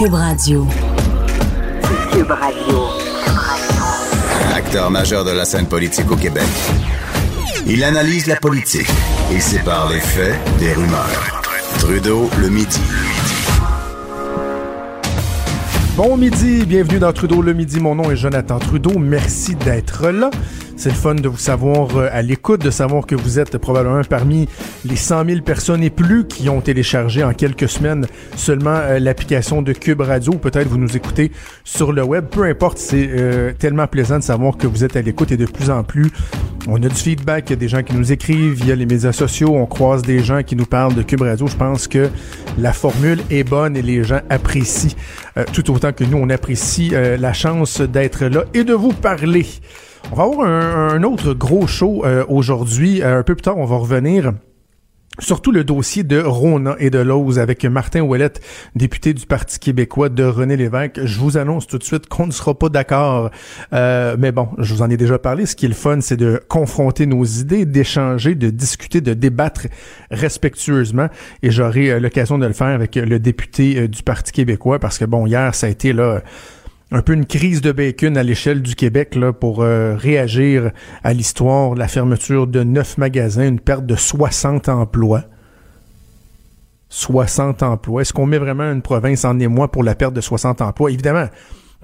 Cube Radio. Cube Radio. Acteur majeur de la scène politique au Québec. Il analyse la politique et sépare les faits des rumeurs. Trudeau le midi. Bon midi, bienvenue dans Trudeau le midi. Mon nom est Jonathan Trudeau. Merci d'être là. C'est le fun de vous savoir euh, à l'écoute, de savoir que vous êtes probablement parmi les 100 000 personnes et plus qui ont téléchargé en quelques semaines seulement euh, l'application de Cube Radio. Peut-être vous nous écoutez sur le web. Peu importe, c'est euh, tellement plaisant de savoir que vous êtes à l'écoute et de plus en plus, on a du feedback. Il y a des gens qui nous écrivent via les médias sociaux. On croise des gens qui nous parlent de Cube Radio. Je pense que la formule est bonne et les gens apprécient tout autant que nous, on apprécie la chance d'être là et de vous parler. On va avoir un, autre gros show euh, aujourd'hui. Euh, un peu plus tard, on va revenir Surtout le dossier de Rona et de Lose avec Martin Ouellette, député du Parti québécois de René Lévesque. Je vous annonce tout de suite qu'on ne sera pas d'accord. Euh, mais bon, je vous en ai déjà parlé. Ce qui est le fun, c'est de confronter nos idées, d'échanger, de discuter, de débattre respectueusement. Et j'aurai l'occasion de le faire avec le député du Parti québécois parce que bon, hier, ça a été là un peu une crise de bacon à l'échelle du Québec là, pour euh, réagir à l'histoire, la fermeture de neuf magasins, une perte de 60 emplois. 60 emplois. Est-ce qu'on met vraiment une province en émoi pour la perte de 60 emplois? Évidemment,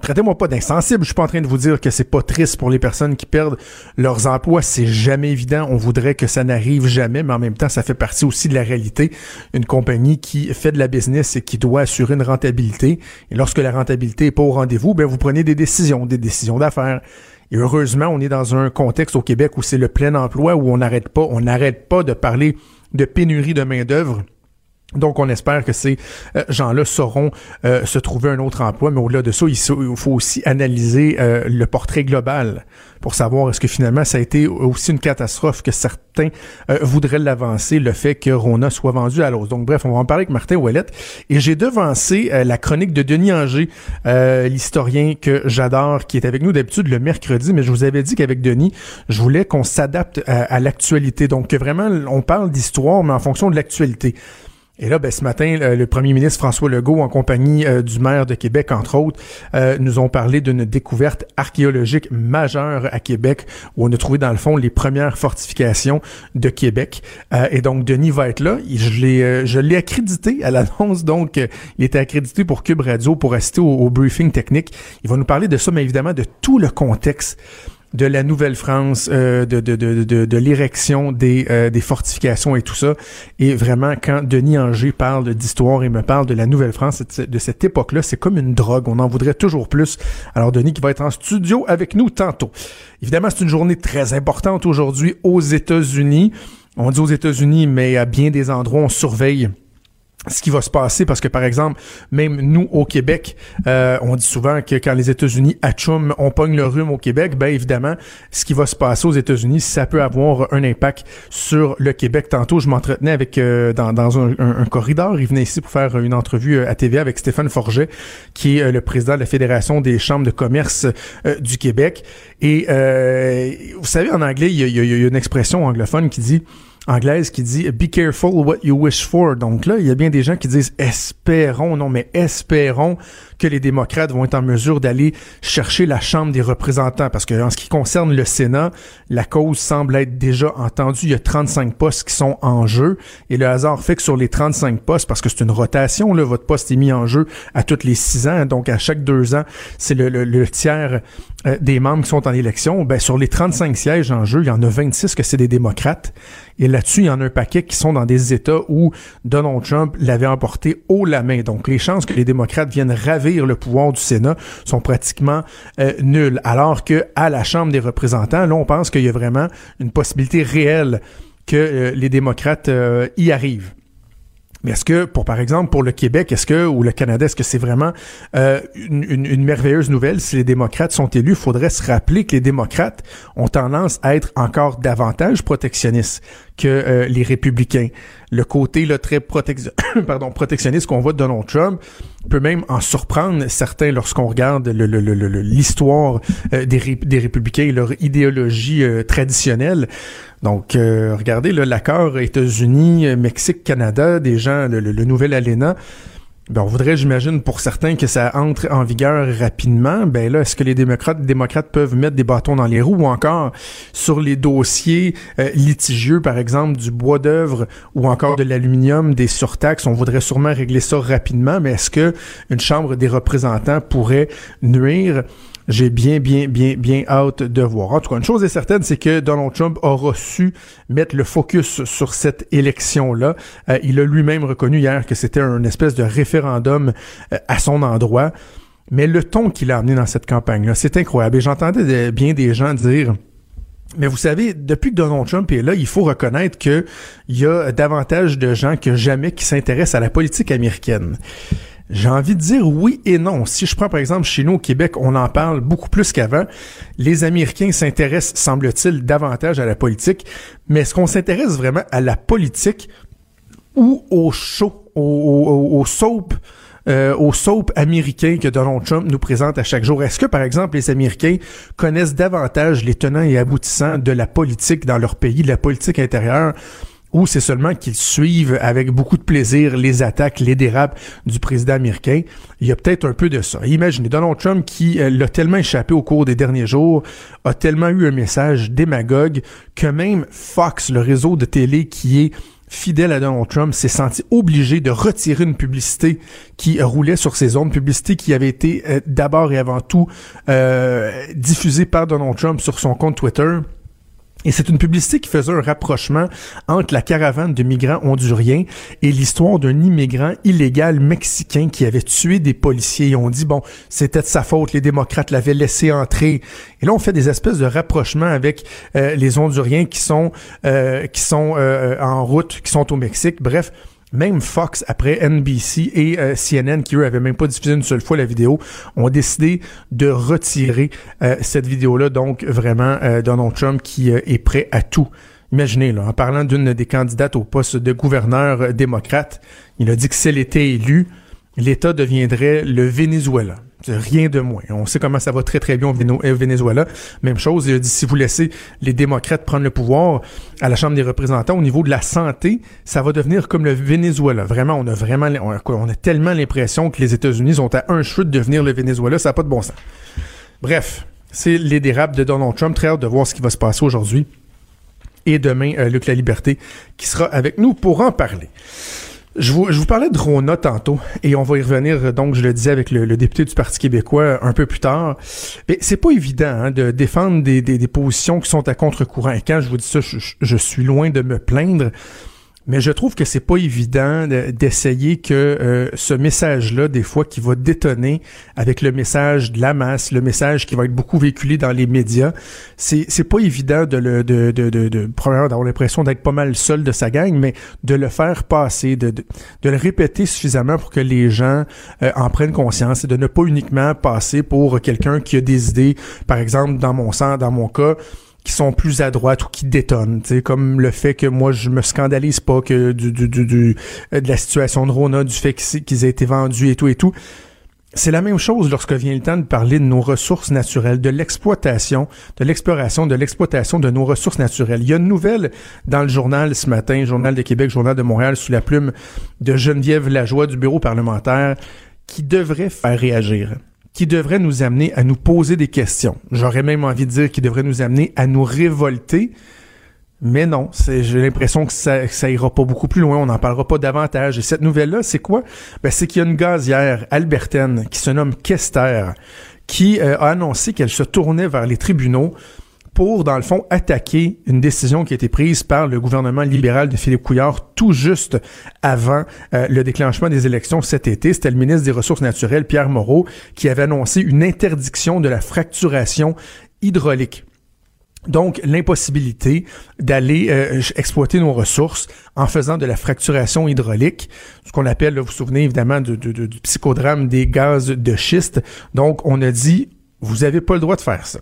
Traitez-moi pas d'insensible. Je suis pas en train de vous dire que c'est pas triste pour les personnes qui perdent leurs emplois. C'est jamais évident. On voudrait que ça n'arrive jamais, mais en même temps, ça fait partie aussi de la réalité. Une compagnie qui fait de la business et qui doit assurer une rentabilité. Et lorsque la rentabilité est pas au rendez-vous, ben, vous prenez des décisions, des décisions d'affaires. Et heureusement, on est dans un contexte au Québec où c'est le plein emploi, où on n'arrête pas, on n'arrête pas de parler de pénurie de main-d'œuvre donc, on espère que ces euh, gens-là sauront euh, se trouver un autre emploi, mais au-delà de ça, il, faut aussi analyser euh, le portrait global pour savoir est-ce que finalement ça a été aussi une catastrophe que certains voudraient l'avancer, le fait que Rona soit vendu à l'os. Donc, bref, on va en parler avec Martin Ouellette. Et j'ai devancé la chronique de Denis Anger, l'historien que j'adore, qui est avec nous d'habitude le mercredi, mais je vous avais dit qu'avec Denis, je voulais qu'on s'adapte à, à l'actualité. Donc, vraiment, on parle d'histoire, mais en fonction de l'actualité. Et là, ben, ce matin, le premier ministre François Legault, en compagnie euh, du maire de Québec, entre autres, euh, nous ont parlé d'une découverte archéologique majeure à Québec, où on a trouvé, dans le fond, les premières fortifications de Québec. Euh, et donc, Denis va être là. Je l'ai, je l'ai accrédité à l'annonce, donc il était accrédité pour Cube Radio pour assister au, au briefing technique. Il va nous parler de ça, mais évidemment de tout le contexte de la Nouvelle-France, euh, de, de, de, de, l'érection des, euh, des fortifications et tout ça. Et vraiment, quand Denis Anger parle d'histoire et me parle de la Nouvelle-France, de cette époque-là, c'est comme une drogue. On en voudrait toujours plus. Alors, Denis qui va être en studio avec nous tantôt. Évidemment, c'est une journée très importante aujourd'hui aux États-Unis. On dit aux États-Unis, mais à bien des endroits, on surveille ce qui va se passer parce que par exemple même nous au Québec euh, on dit souvent que quand les États-Unis achoument on pogne le rhume au Québec ben évidemment ce qui va se passer aux États-Unis ça peut avoir un impact sur le Québec. Tantôt je m'entretenais avec euh, dans, dans un, un, corridor il venait ici pour faire une entrevue euh, à TVA avec Stéphane Forget qui est le président de la Fédération des chambres de commerce du Québec. Et vous savez en anglais il y, y a une expression anglophone qui dit anglaise qui dit Be careful what you wish for. Donc là, il y a bien des gens qui disent espérons, non, mais espérons que les démocrates vont être en mesure d'aller chercher la Chambre des représentants? Parce que en ce qui concerne le Sénat, la cause semble être déjà entendue. Il y a 35 postes qui sont en jeu. Et le hasard fait que sur les 35 postes, parce que c'est une rotation, là, votre poste est mis en jeu à tous les six ans. Donc à chaque deux ans, c'est le, le, tiers euh, des membres qui sont en élection. Ben, sur les 35 sièges en jeu, il y en a 26 que c'est des démocrates. Et là-dessus, il y en a un paquet qui sont dans des États où Donald Trump l'avait emporté haut la main. Donc les chances que les démocrates viennent le pouvoir du Sénat sont pratiquement euh, nulles. Alors que à la Chambre des représentants, là, on pense qu'il y a vraiment une possibilité réelle que euh, les démocrates euh, y arrivent. Mais est-ce que, pour par exemple, pour le Québec, ou le Canada, est-ce que c'est vraiment une, merveilleuse nouvelle? Si les démocrates sont élus? Il faudrait se rappeler que les démocrates ont tendance à être encore davantage protectionnistes que les républicains. Le côté là, très protectionniste qu'on voit de Donald Trump peut même en surprendre certains lorsqu'on regarde l'histoire euh, des, républicains et leur idéologie traditionnelle. Donc, regardez l'accord États-Unis, Mexique, Canada, des gens, le, le nouvel ALENA, ben, on voudrait, j'imagine, pour certains que ça entre en vigueur rapidement. Ben là, est-ce que les démocrates, peuvent mettre des bâtons dans les roues ou encore sur les dossiers euh, litigieux, par exemple, du bois d'œuvre ou encore de l'aluminium, des surtaxes? On voudrait sûrement régler ça rapidement, mais est-ce que une Chambre des représentants pourrait nuire j'ai bien, bien, bien, bien hâte de voir. En tout cas, une chose est certaine, c'est que Donald Trump aura su mettre le focus sur cette élection-là. Euh, il a lui-même reconnu hier que c'était un espèce de référendum euh, à son endroit. Mais le ton qu'il a amené dans cette campagne-là, c'est incroyable. Et j'entendais bien des gens dire... Mais vous savez, depuis que Donald Trump est là, il faut reconnaître qu'il y a davantage de gens que jamais qui s'intéressent à la politique américaine. J'ai envie de dire oui et non. Si je prends par exemple chez nous au Québec, on en parle beaucoup plus qu'avant. Les Américains s'intéressent, semble-t-il, davantage à la politique. Mais est-ce qu'on s'intéresse vraiment à la politique ou au show, au, au, soap, euh, au soap américain que Donald Trump nous présente à chaque jour? Est-ce que, par exemple, les Américains connaissent davantage les tenants et aboutissants de la politique dans leur pays, de la politique intérieure, ou c'est seulement qu'ils suivent avec beaucoup de plaisir les attaques, les dérapes du président américain. Il y a peut-être un peu de ça. Imaginez Donald Trump qui euh, l'a tellement échappé au cours des derniers jours, a tellement eu un message démagogue que même Fox, le réseau de télé qui est fidèle à Donald Trump, s'est senti obligé de retirer une publicité qui roulait sur ses ondes, publicité qui avait été euh, d'abord et avant tout euh, diffusée par Donald Trump sur son compte Twitter et c'est une publicité qui faisait un rapprochement entre la caravane de migrants honduriens et l'histoire d'un immigrant illégal mexicain qui avait tué des policiers. Et on dit, bon, c'était de sa faute, les démocrates l'avaient laissé entrer. Et là, on fait des espèces de rapprochements avec euh, les Honduriens qui sont, euh, qui sont euh, en route, qui sont au Mexique. Bref, même Fox, après NBC et euh, CNN, qui eux avaient même pas diffusé une seule fois la vidéo, ont décidé de retirer euh, cette vidéo-là. Donc, vraiment, euh, Donald Trump qui est prêt à tout. Imaginez, là, en parlant d'une des candidates au poste de gouverneur démocrate, il a dit que si elle était élue, l'État deviendrait le Venezuela. Rien de moins. On sait comment ça va très très bien au euh, Venezuela. Même chose, il a dit si vous laissez les démocrates prendre le pouvoir à la Chambre des représentants au niveau de la santé, ça va devenir comme le Venezuela. Vraiment, on a vraiment on a, tellement l'impression que les États-Unis sont à un cheveu de devenir le Venezuela, ça n'a pas de bon sens. Bref, c'est les dérapes de Donald Trump. Très hâte de voir ce qui va se passer aujourd'hui. Et demain, euh, Luc La Liberté qui sera avec nous pour en parler. Je vous, parlais de Rona tantôt, et on va y revenir, donc, je le disais avec le, député du Parti québécois un peu plus tard. Mais c'est pas évident hein, de défendre des, des, des, positions qui sont à contre-courant. Et quand je vous dis ça, je suis loin de me plaindre mais je trouve que c'est pas évident d'essayer que euh, ce message-là, des fois, qui va détonner avec le message de la masse, le message qui va être beaucoup véhiculé dans les médias, c'est c'est pas évident de le de de de, premièrement d'avoir l'impression d'être pas mal seul de sa gang, mais de le faire passer, de de, de le répéter suffisamment pour que les gens euh, en prennent conscience et de ne pas uniquement passer pour quelqu'un qui a des idées, par exemple dans mon sens, dans mon cas qui sont plus à droite ou qui détonnent, comme le fait que moi je me scandalise pas que du, du, du, euh, de la situation de Rona, du fait qu'ils aient été vendus et tout et tout. C'est la même chose lorsque vient le temps de parler de nos ressources naturelles, de l'exploitation, de l'exploration, de l'exploitation de nos ressources naturelles. Il y a une nouvelle dans le journal ce matin, Journal de Québec, Journal de Montréal, sous la plume de Geneviève Lajoie du bureau parlementaire, qui devrait faire réagir qui devrait nous amener à nous poser des questions. J'aurais même envie de dire qu'il devrait nous amener à nous révolter. Mais non, j'ai l'impression que ça, ira pas beaucoup plus loin, on n'en parlera pas davantage. Et cette nouvelle-là, c'est quoi? Ben, c'est qu'il y a une gazière albertaine qui se nomme Kester, qui euh, a annoncé qu'elle se tournait vers les tribunaux pour, dans le fond, attaquer une décision qui a été prise par le gouvernement libéral de Philippe Couillard tout juste avant euh, le déclenchement des élections cet été. C'était le ministre des Ressources naturelles, Pierre Moreau, qui avait annoncé une interdiction de la fracturation hydraulique. Donc, l'impossibilité d'aller euh, exploiter nos ressources en faisant de la fracturation hydraulique, ce qu'on appelle, vous vous souvenez évidemment du, du psychodrame des gaz de schiste. Donc, on a dit, vous n'avez pas le droit de faire ça.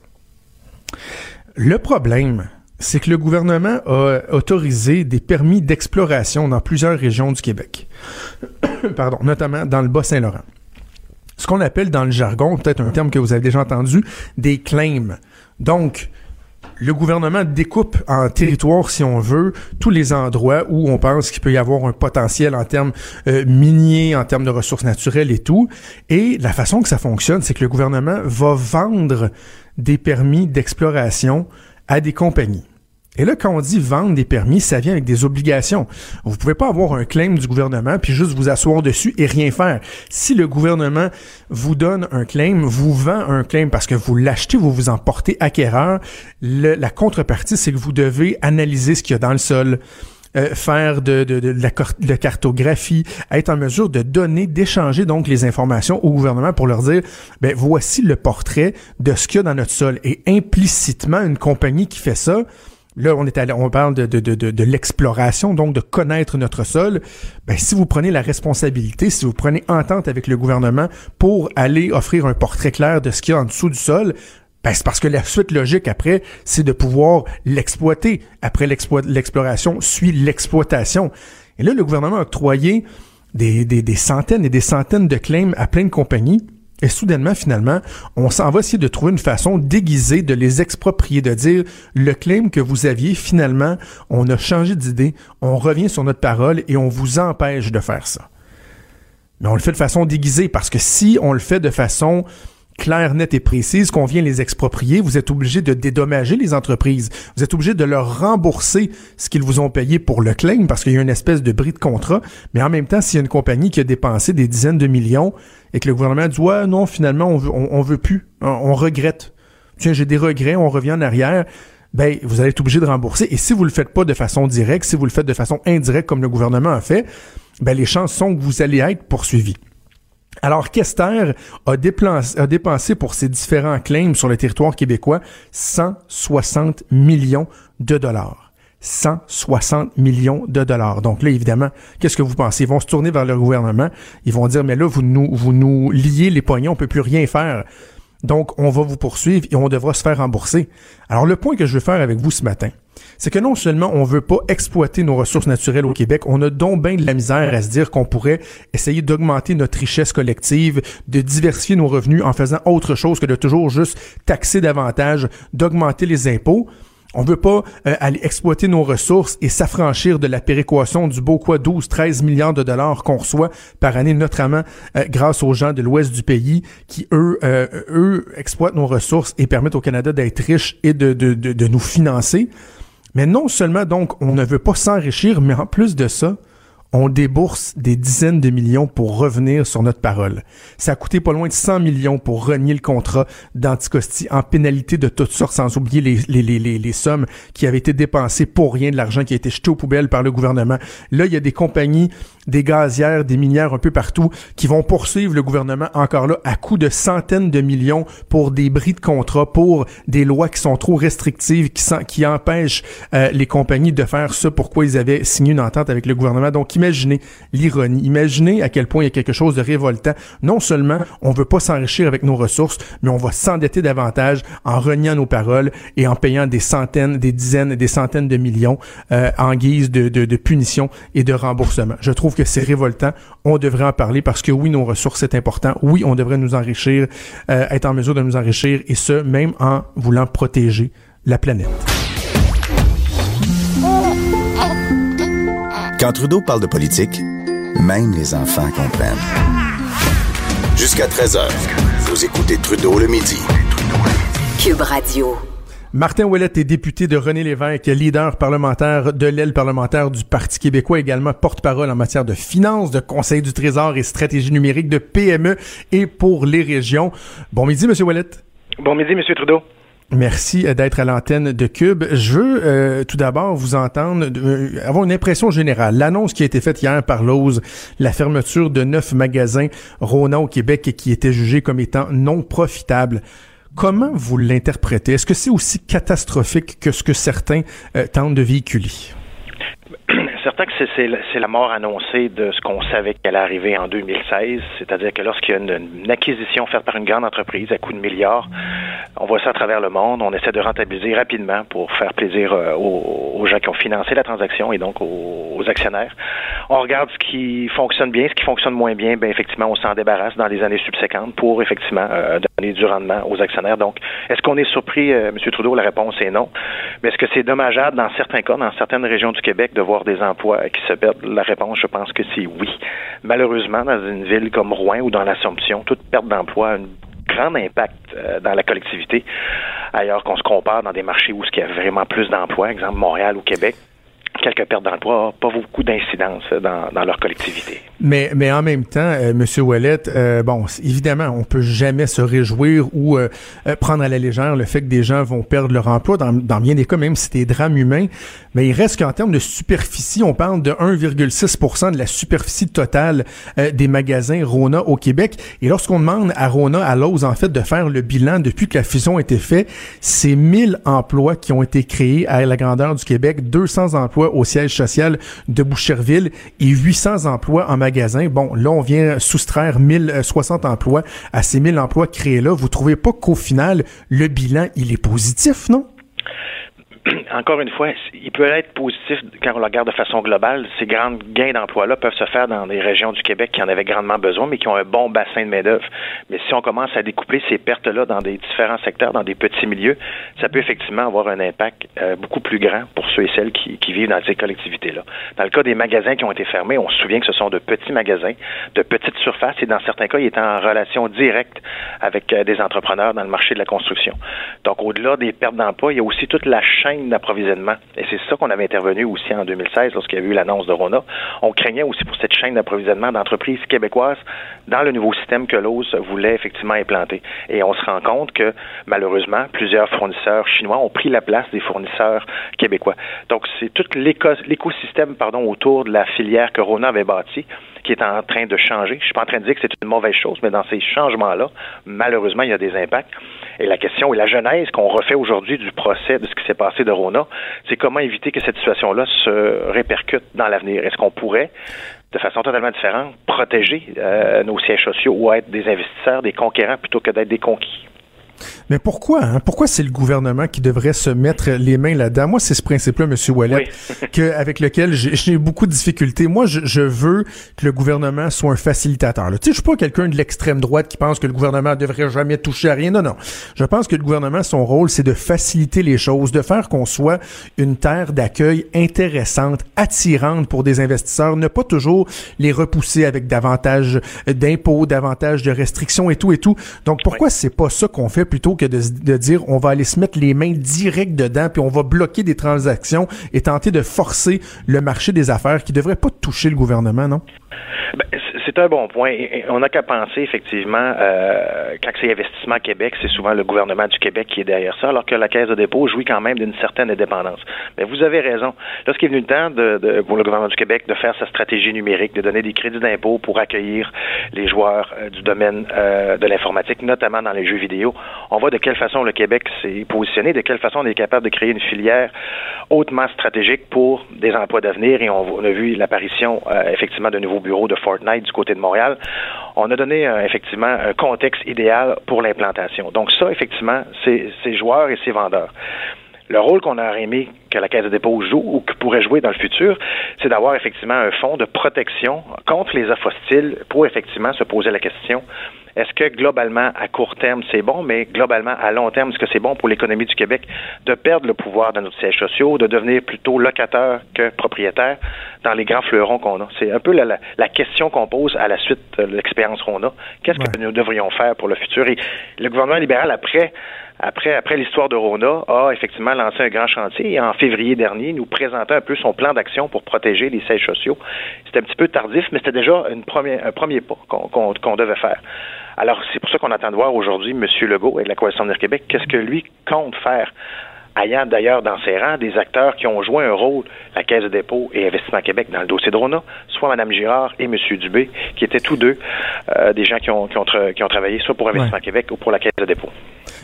Le problème, c'est que le gouvernement a autorisé des permis d'exploration dans plusieurs régions du Québec. Pardon, notamment dans le Bas-Saint-Laurent. Ce qu'on appelle dans le jargon, peut-être un terme que vous avez déjà entendu, des claims. Donc, le gouvernement découpe en territoire, si on veut, tous les endroits où on pense qu'il peut y avoir un potentiel en termes euh, miniers, en termes de ressources naturelles et tout. Et la façon que ça fonctionne, c'est que le gouvernement va vendre des permis d'exploration à des compagnies. Et là, quand on dit vendre des permis, ça vient avec des obligations. Vous pouvez pas avoir un claim du gouvernement puis juste vous asseoir dessus et rien faire. Si le gouvernement vous donne un claim, vous vend un claim parce que vous l'achetez, vous vous en portez acquéreur, le, la contrepartie, c'est que vous devez analyser ce qu'il y a dans le sol, euh, faire de, de, de, la, de cartographie, être en mesure de donner, d'échanger donc les informations au gouvernement pour leur dire, ben voici le portrait de ce qu'il y a dans notre sol. Et implicitement, une compagnie qui fait ça, Là, on est allé, on parle de, l'exploration, donc de connaître notre sol. Ben, si vous prenez la responsabilité, si vous prenez entente avec le gouvernement pour aller offrir un portrait clair de ce qu'il y a en dessous du sol, ben, c'est parce que la suite logique après, c'est de pouvoir l'exploiter. Après l'exploration, suit l'exploitation. Et là, le gouvernement a octroyé des, des, des centaines et des centaines de claims à plein de compagnies et soudainement, finalement, on s'en va essayer de trouver une façon déguisée de les exproprier, de dire le claim que vous aviez, finalement, on a changé d'idée, on revient sur notre parole et on vous empêche de faire ça. Mais on le fait de façon déguisée parce que si on le fait de façon claire, nette et précise qu'on vient les exproprier, vous êtes obligé de dédommager les entreprises. Vous êtes obligé de leur rembourser ce qu'ils vous ont payé pour le claim parce qu'il y a une espèce de bris de contrat. Mais en même temps, s'il y a une compagnie qui a dépensé des dizaines de millions et que le gouvernement dit, ouais, non, finalement, on veut, on, veut plus, on, regrette. Tiens, j'ai des regrets, on revient en arrière. Ben, vous allez être obligé de rembourser. Et si vous le faites pas de façon directe, si vous le faites de façon indirecte comme le gouvernement a fait, ben, les chances sont que vous allez être poursuivi. Alors, Kester a, dépensé pour ses différents claims sur le territoire québécois 160 millions de dollars. 160 millions de dollars. Donc là, évidemment, qu'est-ce que vous pensez? Ils vont se tourner vers le gouvernement. Ils vont dire, mais là, vous nous, vous nous liez les poignons, on peut plus rien faire. Donc, on va vous poursuivre et on devra se faire rembourser. Alors, le point que je veux faire avec vous ce matin, c'est que non seulement on veut pas exploiter nos ressources naturelles au Québec, on a donc bien de la misère à se dire qu'on pourrait essayer d'augmenter notre richesse collective, de diversifier nos revenus en faisant autre chose que de toujours juste taxer davantage, d'augmenter les impôts. On veut pas euh, aller exploiter nos ressources et s'affranchir de la péréquation du beau quoi 12, 13 milliards de dollars qu'on reçoit par année, notamment euh, grâce aux gens de l'ouest du pays qui, eux, euh, eux, exploitent nos ressources et permettent au Canada d'être riche et de, de, de, de nous financer. Mais non seulement donc on ne veut pas s'enrichir, mais en plus de ça, on débourse des dizaines de millions pour revenir sur notre parole. Ça a coûté pas loin de 100 millions pour renier le contrat d'Anticosti en pénalité de toutes sortes, sans oublier les, les, les, les, sommes qui avaient été dépensées pour rien, de l'argent qui a été jeté aux poubelles par le gouvernement. Là, il y a des compagnies, des gazières, des minières un peu partout qui vont poursuivre le gouvernement encore là à coût de centaines de millions pour des bris de contrat, pour des lois qui sont trop restrictives, qui, empêchent euh, les compagnies de faire ce pourquoi ils avaient signé une entente avec le gouvernement. Donc, imaginez l'ironie, imaginez à quel point il y a quelque chose de révoltant. Non seulement on veut pas s'enrichir avec nos ressources, mais on va s'endetter davantage en reniant nos paroles et en payant des centaines, des dizaines, des centaines de millions euh, en guise de, de, de punition et de remboursement. Je trouve que c'est révoltant. On devrait en parler parce que oui, nos ressources, c'est important. Oui, on devrait nous enrichir, euh, être en mesure de nous enrichir et ce, même en voulant protéger la planète. Quand Trudeau parle de politique, même les enfants comprennent. Jusqu'à 13h, vous écoutez Trudeau le midi. Cube Radio. Martin Ouellette est député de René Lévesque, leader parlementaire de l'aile parlementaire du Parti québécois, également porte-parole en matière de finances, de conseil du trésor et stratégie numérique de PME et pour les régions. Bon midi, Monsieur Ouellette. Bon midi, Monsieur Trudeau. Merci euh, d'être à l'antenne de Cube. Je veux euh, tout d'abord vous entendre, euh, avoir une impression générale. L'annonce qui a été faite hier par Lowe's, la fermeture de neuf magasins Rona au Québec et qui était jugée comme étant non profitable. Comment vous l'interprétez? Est-ce que c'est aussi catastrophique que ce que certains euh, tentent de véhiculer? certain que c'est la mort annoncée de ce qu'on savait qu'elle allait arriver en 2016, c'est-à-dire que lorsqu'il y a une, acquisition faite par une grande entreprise à coût de milliards, on voit ça à travers le monde, on essaie de rentabiliser rapidement pour faire plaisir euh, aux, gens qui ont financé la transaction et donc aux, actionnaires. On regarde ce qui fonctionne bien, ce qui fonctionne moins bien, ben effectivement, on s'en débarrasse dans les années subséquentes pour effectivement euh, donner du rendement aux actionnaires. Donc, est-ce qu'on est surpris, euh, M. Trudeau? La réponse est non. Mais est-ce que c'est dommageable dans certains cas, dans certaines régions du Québec, de voir des qui se perdent? La réponse, je pense que c'est oui. Malheureusement, dans une ville comme Rouen ou dans l'Assomption, toute perte d'emploi grand impact euh, dans la collectivité, ailleurs qu'on se compare dans des marchés où il y a vraiment plus d'emplois, exemple Montréal ou Québec quelques pertes d'emploi, pas beaucoup d'incidence dans, dans, leur collectivité. Mais, mais en même temps, euh, Monsieur Ouellet, euh, bon, évidemment, on peut jamais se réjouir ou euh, euh, prendre à la légère le fait que des gens vont perdre leur emploi, dans, dans bien des cas, même si c'est des drames humains. Mais il reste qu'en termes de superficie, on parle de 1,6% de la superficie totale des magasins Rona au Québec. Et lorsqu'on demande à Rona, à Lowe's, en fait, de faire le bilan depuis que la fusion a été faite, c'est 1000 emplois qui ont été créés à la grandeur du Québec, 200 emplois au siège social de Boucherville et 800 emplois en magasin. Bon, là, on vient soustraire 1060 emplois à ces 1000 emplois créés là. Vous trouvez pas qu'au final, le bilan, il est positif, non? encore une fois, il peut être positif quand on le regarde de façon globale. Ces grands gains d'emploi-là peuvent se faire dans des régions du Québec qui en avaient grandement besoin, mais qui ont un bon bassin de main-d'œuvre. Mais si on commence à découpler ces pertes-là dans des différents secteurs, dans des petits milieux, ça peut effectivement avoir un impact euh, beaucoup plus grand pour ceux et celles qui, vivent dans ces collectivités-là. Dans le cas des magasins qui ont été fermés, on se souvient que ce sont de petits magasins, de petites surfaces, et dans certains cas, ils étaient en relation directe avec euh, des entrepreneurs dans le marché de la construction. Donc, au-delà des pertes d'emploi, il y a aussi toute la chaîne d'approvisionnement et c'est ça qu'on avait intervenu aussi en 2016 lorsqu'il y a eu l'annonce de Rona. On craignait aussi pour cette chaîne d'approvisionnement d'entreprises québécoises dans le nouveau système que l'OS voulait effectivement implanter. Et on se rend compte que malheureusement, plusieurs fournisseurs chinois ont pris la place des fournisseurs québécois. Donc c'est tout l'écosystème pardon autour de la filière que Rona avait bâti qui est en train de changer. Je suis pas en train de dire que c'est une mauvaise chose, mais dans ces changements-là, malheureusement, il y a des impacts. Et la question et la genèse qu'on refait aujourd'hui du procès de ce qui s'est passé de Rona, c'est comment éviter que cette situation-là se répercute dans l'avenir? Est-ce qu'on pourrait de façon totalement différente, protéger euh, nos sièges sociaux ou être des investisseurs, des conquérants plutôt que d'être des conquis? Mais pourquoi? Hein? Pourquoi c'est le gouvernement qui devrait se mettre les mains là-dedans? Moi, c'est ce principe-là, M. Wallet, que, avec lequel j'ai beaucoup de difficultés. Moi, je, veux que le gouvernement soit un facilitateur. Tu sais, je suis pas quelqu'un de l'extrême droite qui pense que le gouvernement devrait jamais toucher à rien. Non, non. Je pense que le gouvernement, son rôle, c'est de faciliter les choses, de faire qu'on soit une terre d'accueil intéressante, attirante pour des investisseurs, ne pas toujours les repousser avec davantage d'impôts, davantage de restrictions et tout et tout. Donc, pourquoi c'est pas ça qu'on fait plutôt que de, dire on va aller se mettre les mains directes dedans puis on va bloquer des transactions et tenter de forcer le marché des affaires qui devrait pas toucher le gouvernement, non? Ben, c'est un bon point. On n'a qu'à penser, effectivement, euh, quand c'est Investissement Québec, c'est souvent le gouvernement du Québec qui est derrière ça, alors que la Caisse de dépôt jouit quand même d'une certaine indépendance. Mais vous avez raison. Lorsqu'il est venu le temps de, pour le gouvernement du Québec de faire sa stratégie numérique, de donner des crédits d'impôt pour accueillir les joueurs euh, du domaine euh, de l'informatique, notamment dans les jeux vidéo, on voit de quelle façon le Québec s'est positionné, de quelle façon on est capable de créer une filière hautement stratégique pour des emplois d'avenir. Et on, a vu l'apparition, euh, effectivement, de nouveaux bureaux de Fortnite du côté de Montréal. On a donné, euh, effectivement, un contexte idéal pour l'implantation. Donc ça, effectivement, c'est ces joueurs et ces vendeurs. Le rôle qu'on a aimé que la Caisse de dépôt joue ou que pourrait jouer dans le futur, c'est d'avoir effectivement un fonds de protection contre les offres pour effectivement se poser la question est-ce que globalement, à court terme, c'est bon, mais globalement, à long terme, est-ce que c'est bon pour l'économie du Québec de perdre le pouvoir dans nos sièges sociaux, de devenir plutôt locateur que propriétaire dans les grands fleurons qu'on a? C'est un peu la, question qu'on pose à la suite de l'expérience qu'on a. Qu'est-ce que nous devrions faire pour le futur? Et le gouvernement libéral, après, après, après l'histoire de Rona, a effectivement lancé un grand chantier et en février dernier, nous présentait un peu son plan d'action pour protéger les sièges sociaux. C'était un petit peu tardif, mais c'était déjà une première, un premier pas qu'on devait faire. Alors, c'est pour ça qu'on attend de voir aujourd'hui M. Legault et la Coalition de Québec, qu'est-ce que lui compte faire ayant d'ailleurs dans ses rangs des acteurs qui ont joué un rôle, la Caisse de dépôt et Investissement Québec, dans le dossier de Rona, soit Mme Girard et M. Dubé, qui étaient tous deux euh, des gens qui ont, qui ont, qui ont travaillé soit pour Investissement Québec ou pour la Caisse de dépôt.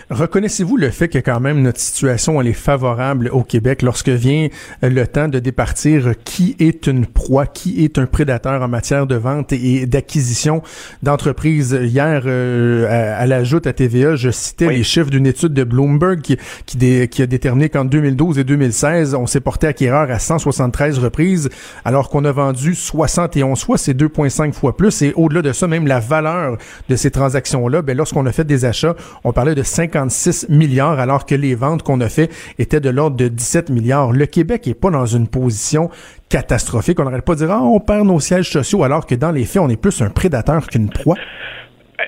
Reconnaissez-vous le fait que quand même notre situation elle est favorable au Québec lorsque vient le temps de départir qui est une proie, qui est un prédateur en matière de vente et d'acquisition d'entreprises? Hier, euh, à, la joute à TVA, je citais les chiffres d'une étude de Bloomberg qui, qui, a déterminé qu'en 2012 et 2016, on s'est porté acquéreur à 173 reprises, alors qu'on a vendu 71 fois, c'est 2,5 fois plus. Et au-delà de ça, même la valeur de ces transactions-là, ben, lorsqu'on a fait des achats, on parlait de 56 milliards, alors que les ventes qu'on a fait étaient de l'ordre de 17 milliards. Le Québec est pas dans une position catastrophique. On n'arrête pas dire, ah, on perd nos sièges sociaux, alors que dans les faits, on est plus un prédateur qu'une proie.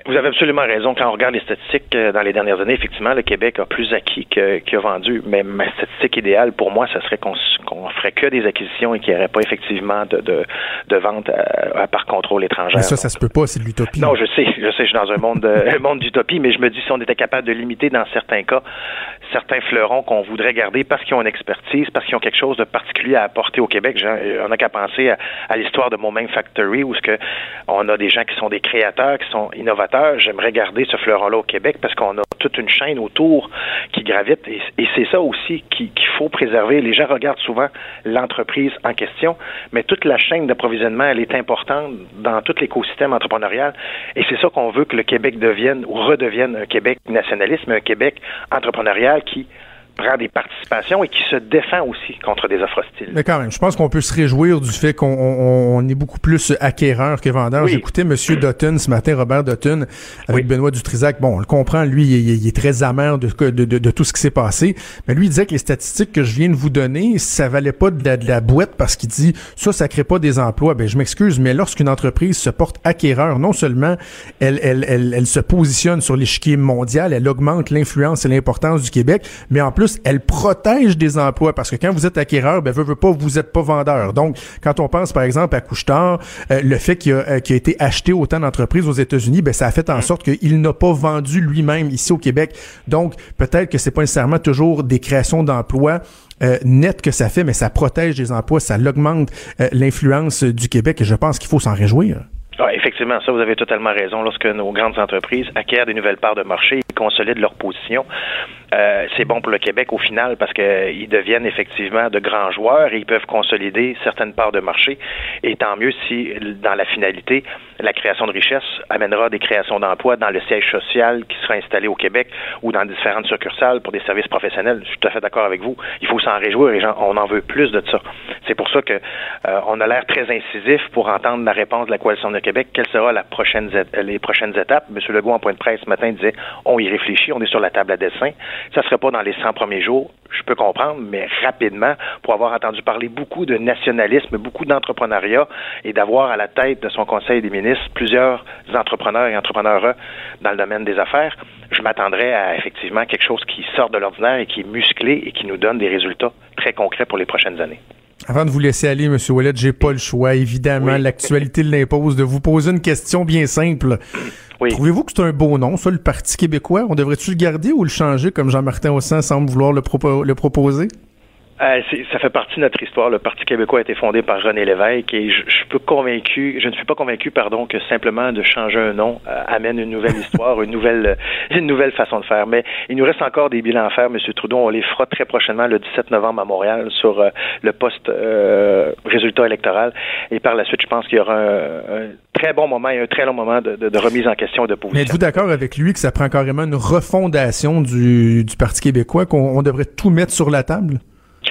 Vous avez absolument raison. Quand on regarde les statistiques euh, dans les dernières années, effectivement, le Québec a plus acquis qu'il a vendu. Mais ma statistique idéale pour moi, ce serait qu'on qu'on ferait que des acquisitions et qu'il n'y aurait pas effectivement de, de, de vente à, par contrôle étranger. Mais ça, ça se peut pas, c'est de l'utopie. Non, je sais, je sais, je suis dans un monde, un monde d'utopie, mais je me dis si on était capable de limiter dans certains cas certains fleurons qu'on voudrait garder parce qu'ils ont une expertise, parce qu'ils ont quelque chose de particulier à apporter au Québec. On n'a qu'à penser à, l'histoire de Moment Factory où ce que on a des gens qui sont des créateurs, qui sont innovateurs. J'aimerais garder ce fleuron-là au Québec parce qu'on a toute une chaîne autour qui gravite et, c'est ça aussi qu'il faut préserver. Les gens regardent souvent l'entreprise en question, mais toute la chaîne d'approvisionnement, elle est importante dans tout l'écosystème entrepreneurial et c'est ça qu'on veut que le Québec devienne ou redevienne un Québec nationaliste, mais un Québec entrepreneurial qui prend des participations et qui se défend aussi contre des offres hostiles. Mais quand même, je pense qu'on peut se réjouir du fait qu'on est beaucoup plus acquéreur que vendeur. J'écoutais M. Dutton ce matin, Robert Dutton, avec Benoît Dutrisac. Bon, on le comprend, lui, il, est très amer de, de, de, tout ce qui s'est passé. Mais lui, il disait que les statistiques que je viens de vous donner, ça valait pas de la, de la boîte parce qu'il dit ça, ça crée pas des emplois. Ben, je m'excuse, mais lorsqu'une entreprise se porte acquéreur, non seulement elle, elle, elle, elle se positionne sur l'échiquier mondial, elle augmente l'influence et l'importance du Québec, mais en plus, elle protège des emplois parce que quand vous êtes acquéreur, ben veut, veut pas, vous êtes pas vendeur. Donc, quand on pense par exemple à Couchetard, euh, le fait qu'il a, euh, a, été acheté autant d'entreprises aux États-Unis, ben ça a fait en sorte qu'il n'a pas vendu lui-même ici au Québec. Donc, peut-être que c'est pas nécessairement toujours des créations d'emplois euh, nettes que ça fait, mais ça protège des emplois, ça augmente l'influence du Québec et je pense qu'il faut s'en réjouir. Ah, effectivement, ça, vous avez totalement raison. Lorsque nos grandes entreprises acquièrent des nouvelles parts de marché et consolident leur position, euh, c'est bon pour le Québec au final parce qu'ils deviennent effectivement de grands joueurs et ils peuvent consolider certaines parts de marché. Et tant mieux si, dans la finalité, la création de richesse amènera des créations d'emplois dans le siège social qui sera installé au Québec ou dans différentes succursales pour des services professionnels. Je suis tout à fait d'accord avec vous. Il faut s'en réjouir et on en veut plus de ça. C'est pour ça que euh, on a l'air très incisif pour entendre la réponse de la coalition de Québec. Quelles seront les prochaines étapes? M. Legault, en point de presse ce matin, disait on y réfléchit, on est sur la table à dessin. Ça ne serait pas dans les 100 premiers jours, je peux comprendre, mais rapidement, pour avoir entendu parler beaucoup de nationalisme, beaucoup d'entrepreneuriat et d'avoir à la tête de son conseil des ministres plusieurs entrepreneurs et entrepreneurs dans le domaine des affaires, je m'attendrais à effectivement quelque chose qui sort de l'ordinaire et qui est musclé et qui nous donne des résultats très concrets pour les prochaines années. Avant de vous laisser aller, M. Ouellet, j'ai pas le choix. Évidemment, l'actualité l'impose de vous poser une question bien simple. Trouvez-vous que c'est un beau nom, ça, le Parti québécois? On devrait-tu le garder ou le changer comme Jean-Martin Hossan semble vouloir le, le proposer? Euh, ça fait partie de notre histoire. Le Parti québécois a été fondé par René Lévesque et je, convaincu, je ne suis pas convaincu, pardon, que simplement de changer un nom euh, amène une nouvelle histoire, une nouvelle, une nouvelle façon de faire. Mais il nous reste encore des bilans à faire, M. Trudeau. On les fera très prochainement le 17 novembre à Montréal sur euh, le poste résultat électoral. Et par la suite, je pense qu'il y aura un, très bon moment et un très long moment de, de, remise en question de position. Mais êtes-vous d'accord avec lui que ça prend carrément une refondation du, du Parti québécois, qu'on devrait tout mettre sur la table?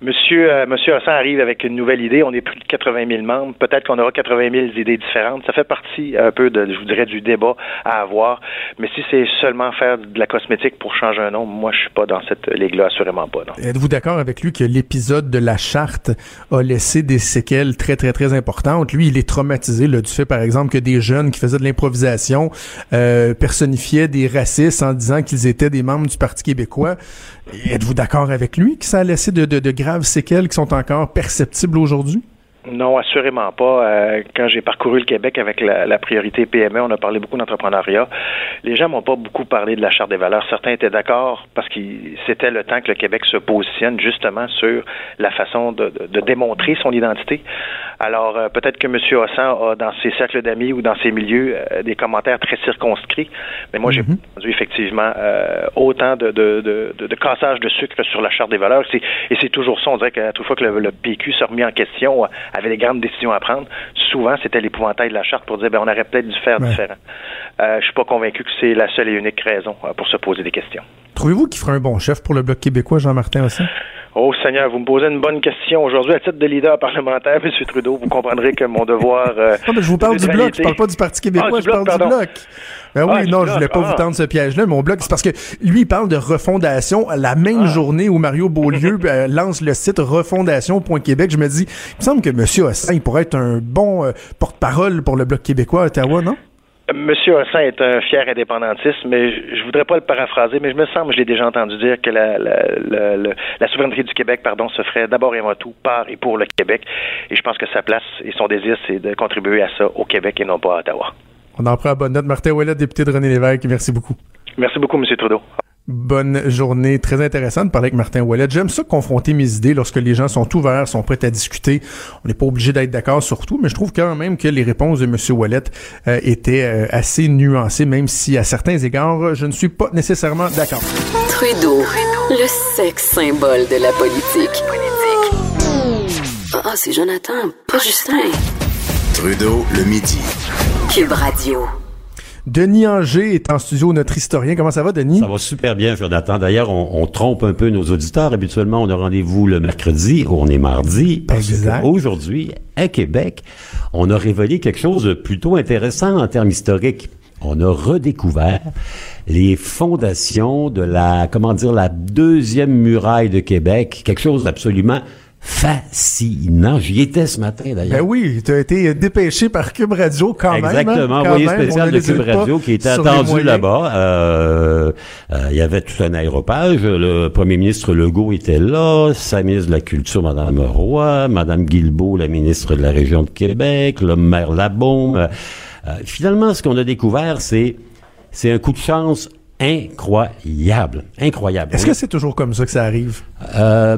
Monsieur, euh, Hassan arrive avec une nouvelle idée. On est plus de 80 000 membres. Peut-être qu'on aura 80 000 idées différentes. Ça fait partie un peu je vous dirais, du débat à avoir. Mais si c'est seulement faire de la cosmétique pour changer un nom, moi, je suis pas dans cette ligue-là, assurément pas. Êtes-vous d'accord avec lui que l'épisode de la charte a laissé des séquelles très, très, très importantes? Lui, il est traumatisé là, du fait, par exemple, que des jeunes qui faisaient de l'improvisation euh, personnifiaient des racistes en disant qu'ils étaient des membres du Parti québécois. Êtes-vous d'accord avec lui que ça a laissé de, de, de graves séquelles qui sont encore perceptibles aujourd'hui? Non, assurément pas. Euh, quand j'ai parcouru le Québec avec la, priorité PME, on a parlé beaucoup d'entrepreneuriat. Les gens m'ont pas beaucoup parlé de la charte des valeurs. Certains étaient d'accord parce que c'était le temps que le Québec se positionne justement sur la façon de, démontrer son identité. Alors, euh, peut-être que M. Hossan a dans ses cercles d'amis ou dans ses milieux euh, des commentaires très circonscrits, mais moi, j'ai mm-hmm. entendu effectivement autant de, de, cassage de sucre sur la charte des valeurs. Et c'est toujours ça. On dirait qu'à toute fois que le, le PQ se remis en question, avait des grandes décisions à prendre, souvent c'était l'épouvantail de la charte pour dire ben on aurait peut-être dû faire différent. Euh, je suis pas convaincu que c'est la seule et unique raison euh, pour se poser des questions. Trouvez-vous qu'il ferait un bon chef pour le Bloc québécois, Jean-Martin aussi? Oh Seigneur, vous me posez une bonne question aujourd'hui. À titre de leader parlementaire, M. Trudeau, vous comprendrez que mon devoir. Euh, je vous parle du bloc, je parle pas du Parti québécois, ah, je parle du bloc. Ben oui, ah, non, je voulais pas vous ah. tendre ce piège-là. Mon bloc, c'est parce que lui, il parle de refondation la même journée où Mario Beaulieu ben, lance le site refondation.québec. Je me dis, il me semble que M. Hossin, il pourrait être un bon euh, porte-parole pour le bloc québécois à Ottawa, non? Monsieur Hossin est un fier indépendantiste, mais je, voudrais pas le paraphraser, mais je me semble, je l'ai déjà entendu dire que la, la, souveraineté du Québec, pardon, se ferait d'abord et avant tout par et pour le Québec. Et je pense que sa place et son désir, c'est de contribuer à ça au Québec et non pas à Ottawa. On en prend à bonne note. Martin Ouellet, député de René Lévesque, merci beaucoup. Merci beaucoup, Monsieur Trudeau. Bonne journée, très intéressante de parler avec Martin Ouellet. J'aime ça confronter mes idées lorsque les gens sont ouverts, sont prêts à discuter. On n'est pas obligé d'être d'accord sur tout, mais je trouve quand même que les réponses de M. Ouellet euh, étaient euh, assez nuancées, même si à certains égards, je ne suis pas nécessairement d'accord. Trudeau, le sexe symbole de la politique. Ah, c'est Jonathan, pas Justin. Trudeau, le midi. Cube Radio. Denis Anger est en studio, notre historien. Comment ça va, Denis? Ça va super bien, Jonathan. D'ailleurs, on, trompe un peu nos auditeurs. Habituellement, on a rendez-vous le mercredi, on est mardi. Aujourd'hui, à Québec, on a révélé quelque chose de plutôt intéressant en termes historiques. On a redécouvert les fondations de la, comment dire, la deuxième muraille de Québec. Quelque chose d'absolument fascinant. J'y étais ce matin, d'ailleurs. Ben oui, tu as été dépêché par Cube Radio quand même. Hein, Exactement, envoyé spécial de Cube Radio qui était attendu là-bas. Euh, euh, il y avait tout un aéropage. Le premier ministre Legault était là, sa ministre de la Culture, Mme Roy, Mme Guilbeault, la ministre de la Région de Québec, le maire Labaume. Euh, finalement, ce qu'on a découvert, c'est c'est un coup de chance incroyable. Incroyable. Est-ce que c'est toujours comme ça que ça arrive? Euh,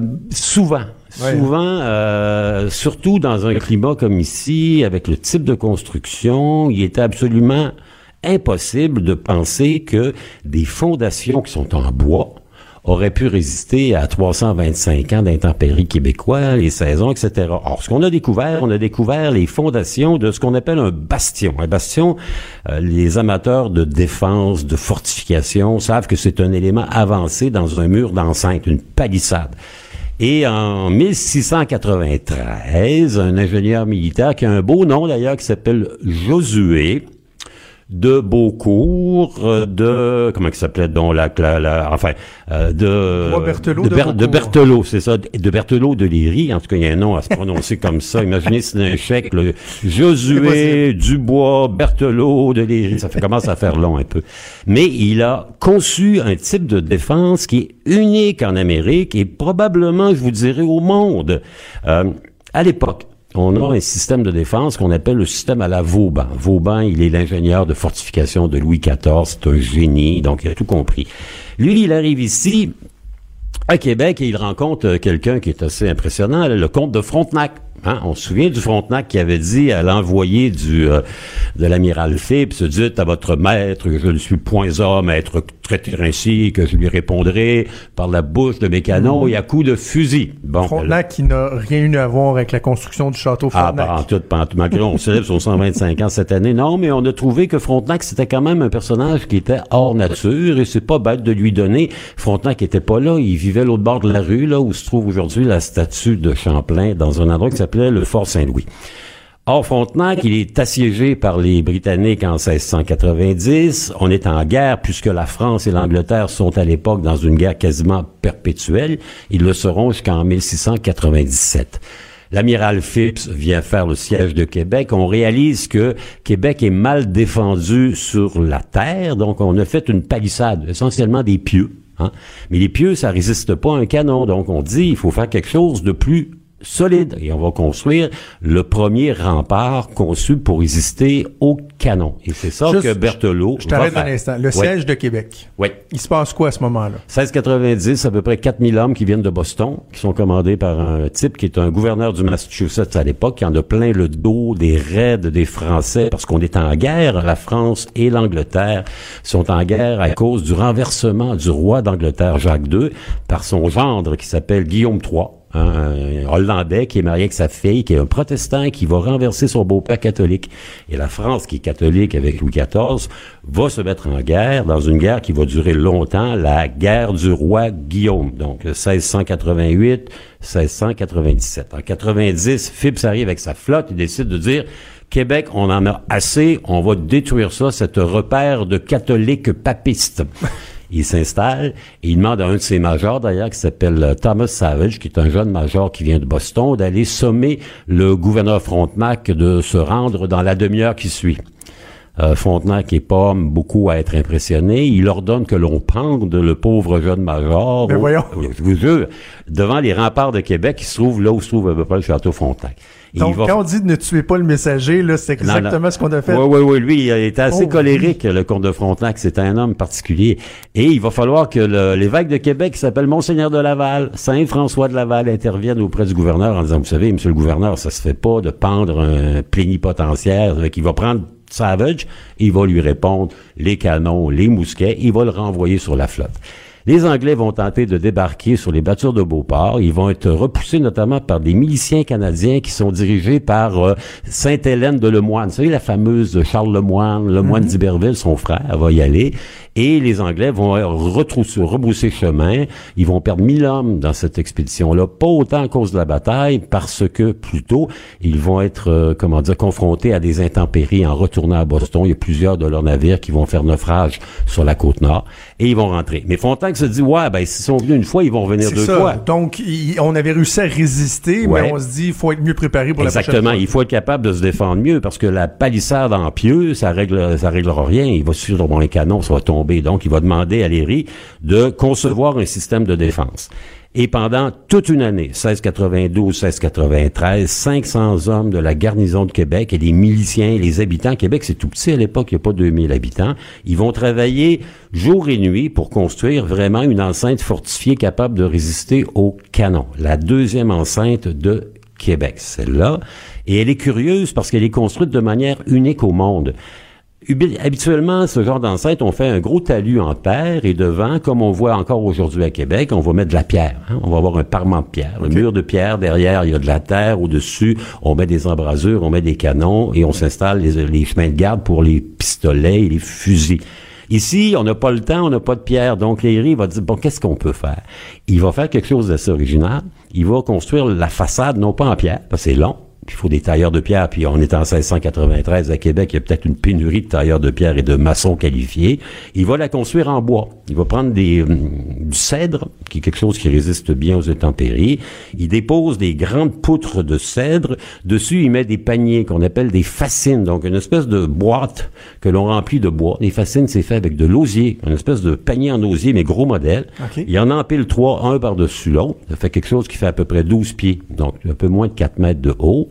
souvent. Euh, surtout dans un climat comme ici, avec le type de construction, il était absolument impossible de penser que des fondations qui sont en bois, aurait pu résister à 325 ans d'intempéries québécois, les saisons, etc. Or, ce qu'on a découvert, on a découvert les fondations de ce qu'on appelle un bastion. Un bastion, euh, les amateurs de défense, de fortification savent que c'est un élément avancé dans un mur d'enceinte, une palissade. Et en 1693, un ingénieur militaire qui a un beau nom d'ailleurs qui s'appelle Josué, de Beaucourt, euh, de comment il s'appelait donc la, la, enfin euh, de Berthelot, de, de, Berthelot, c'est ça, de Berthelot de Léry. En tout cas, il y a un nom à se prononcer comme ça. Imaginez c'est un chèque, le Josué Dubois Berthelot de Léry. Ça fait, commence à faire long un peu. Mais il a conçu un type de défense qui est unique en Amérique et probablement, je vous dirais, au monde. Euh, à l'époque, on a un système de défense qu'on appelle le système à la Vauban. Vauban, il est l'ingénieur de fortification de Louis XIV, c'est un génie, donc il a tout compris. Lui, il arrive ici, à Québec, et il rencontre quelqu'un qui est assez impressionnant, le comte de Frontenac. Hein, on se souvient du Frontenac qui avait dit à l'envoyé du euh, de l'amiral Phipps, dites à votre maître que je ne suis point homme à être traité ainsi, que je lui répondrai par la bouche de mes canons et à coups de fusil. Bon, Frontenac qui n'a rien eu à voir avec la construction du château ah, Frontenac. Ah, en tout, en tout. Malgré on célèbre son 125 ans cette année. Non, mais on a trouvé que Frontenac, c'était quand même un personnage qui était hors nature et c'est pas bête de lui donner. Frontenac était pas là, il vivait l'autre bord de la rue, là où se trouve aujourd'hui la statue de Champlain, dans un endroit qui s'appelle le Fort Saint-Louis. Or, Frontenac, il est assiégé par les Britanniques en 1690. On est en guerre puisque la France et l'Angleterre sont à l'époque dans une guerre quasiment perpétuelle. Ils le seront jusqu'en 1697. L'amiral Phipps vient faire le siège de Québec. On réalise que Québec est mal défendu sur la terre, donc on a fait une palissade, essentiellement des pieux. Hein. Mais les pieux, ça résiste pas à un canon, donc on dit il faut faire quelque chose de plus solide et on va construire le premier rempart conçu pour résister aux canons. Et c'est ça Juste, que Berthelot Je t'arrête un instant. Le Ouais. siège de Québec. Ouais. Il se passe quoi à ce moment-là? 1690, à peu près 4000 hommes qui viennent de Boston, qui sont commandés par un type qui est un gouverneur du Massachusetts à l'époque, qui en a plein le dos des raids des Français, parce qu'on est en guerre. La France et l'Angleterre sont en guerre à cause du renversement du roi d'Angleterre, Jacques II, par son gendre qui s'appelle Guillaume III. Un Hollandais qui est marié avec sa fille, qui est un protestant, qui va renverser son beau-père catholique. Et la France, qui est catholique avec Louis XIV, va se mettre en guerre, dans une guerre qui va durer longtemps, la guerre du roi Guillaume. Donc, 1688, 1697. En 90, Phipps arrive avec sa flotte, il décide de dire, Québec, on en a assez, on va détruire ça, cette repère de catholiques papistes. Il s'installe et il demande à un de ses majors, d'ailleurs, qui s'appelle euh, Thomas Savage, qui est un jeune major qui vient de Boston, d'aller sommer le gouverneur Frontenac de se rendre dans la demi-heure qui suit. Euh, Frontenac est pas beaucoup à être impressionné. Il ordonne que l'on pende le pauvre jeune major. Mais au- voyons. Je vous jure, devant les remparts de Québec, qui se trouve là où se trouve à peu près le château Frontenac. Donc, va- quand on dit de ne tuez pas le messager, là, c'est exactement non. ce qu'on a fait. Oui, oui, oui. Lui, il était assez Oh, colérique, le comte de Frontenac. C'est un homme particulier. Et il va falloir que l'évêque de Québec, qui s'appelle Monseigneur de Laval, Saint-François de Laval, intervienne auprès du gouverneur en disant, vous savez, monsieur le gouverneur, ça se fait pas de pendre un plénipotentiaire. Fait qu'il va prendre Savage, il va lui répondre les canons, les mousquets, il va le renvoyer sur la flotte. Les Anglais vont tenter de débarquer sur les battures de Beauport. Ils vont être repoussés notamment par des miliciens canadiens qui sont dirigés par euh, Sainte-Hélène de Lemoine. Vous savez, la fameuse Charles Lemoine, Lemoine d'Iberville, son frère, va y aller. Et les Anglais vont retrousser, rebrousser chemin. Ils vont perdre mille hommes dans cette expédition-là. Pas autant à cause de la bataille, parce que plutôt, ils vont être, euh, comment dire, confrontés à des intempéries en retournant à Boston. Il y a plusieurs de leurs navires qui vont faire naufrage sur la côte nord. Et ils vont rentrer. Mais Frontenac se dit, ouais, ben, s'ils sont venus une fois, ils vont revenir deux ça. fois. Donc, il- on avait réussi à résister, Ouais. mais on se dit, il faut être mieux préparé pour la Exactement. prochaine Il faut être capable de se défendre mieux parce que la palissade en pieux, ça règle, ça réglera rien. Il va d'avoir un canon, ça va tomber. Donc, il va demander à Léry de concevoir un système de défense. Et pendant toute une année, 1692-1693, 500 hommes de la garnison de Québec et les miliciens, les habitants. Québec, c'est tout petit à l'époque, il n'y a pas 2000 habitants. Ils vont travailler jour et nuit pour construire vraiment une enceinte fortifiée capable de résister aux canons. La deuxième enceinte de Québec, celle-là. Et elle est curieuse parce qu'elle est construite de manière unique au monde. Habituellement, ce genre d'enceinte, on fait un gros talus en terre et devant, comme on voit encore aujourd'hui à Québec, on va mettre de la pierre. hein. On va avoir un parement de pierre, le mur de pierre. Derrière, il y a de la terre. Au-dessus, on met des embrasures, on met des canons et on s'installe les, les chemins de garde pour les pistolets et les fusils. Ici, on n'a pas le temps, on n'a pas de pierre. Donc, Léry va dire, bon, qu'est-ce qu'on peut faire? Il va faire quelque chose d'assez original. Il va construire la façade, non pas en pierre, parce que c'est long. Il faut des tailleurs de pierre. Puis on est en 1693 à Québec, il y a peut-être une pénurie de tailleurs de pierre et de maçons qualifiés. Il va la construire en bois. Il va prendre des, hum, du cèdre, qui est quelque chose qui résiste bien aux intempéries. Il dépose des grandes poutres de cèdre. Dessus, il met des paniers qu'on appelle des fascines. Donc une espèce de boîte que l'on remplit de bois. Les fascines, c'est fait avec de l'osier. Une espèce de panier en osier, mais gros modèle. Il en empile trois, un par-dessus l'autre. Ça fait quelque chose qui fait à peu près 12 pieds, donc un peu moins de 4 mètres de haut.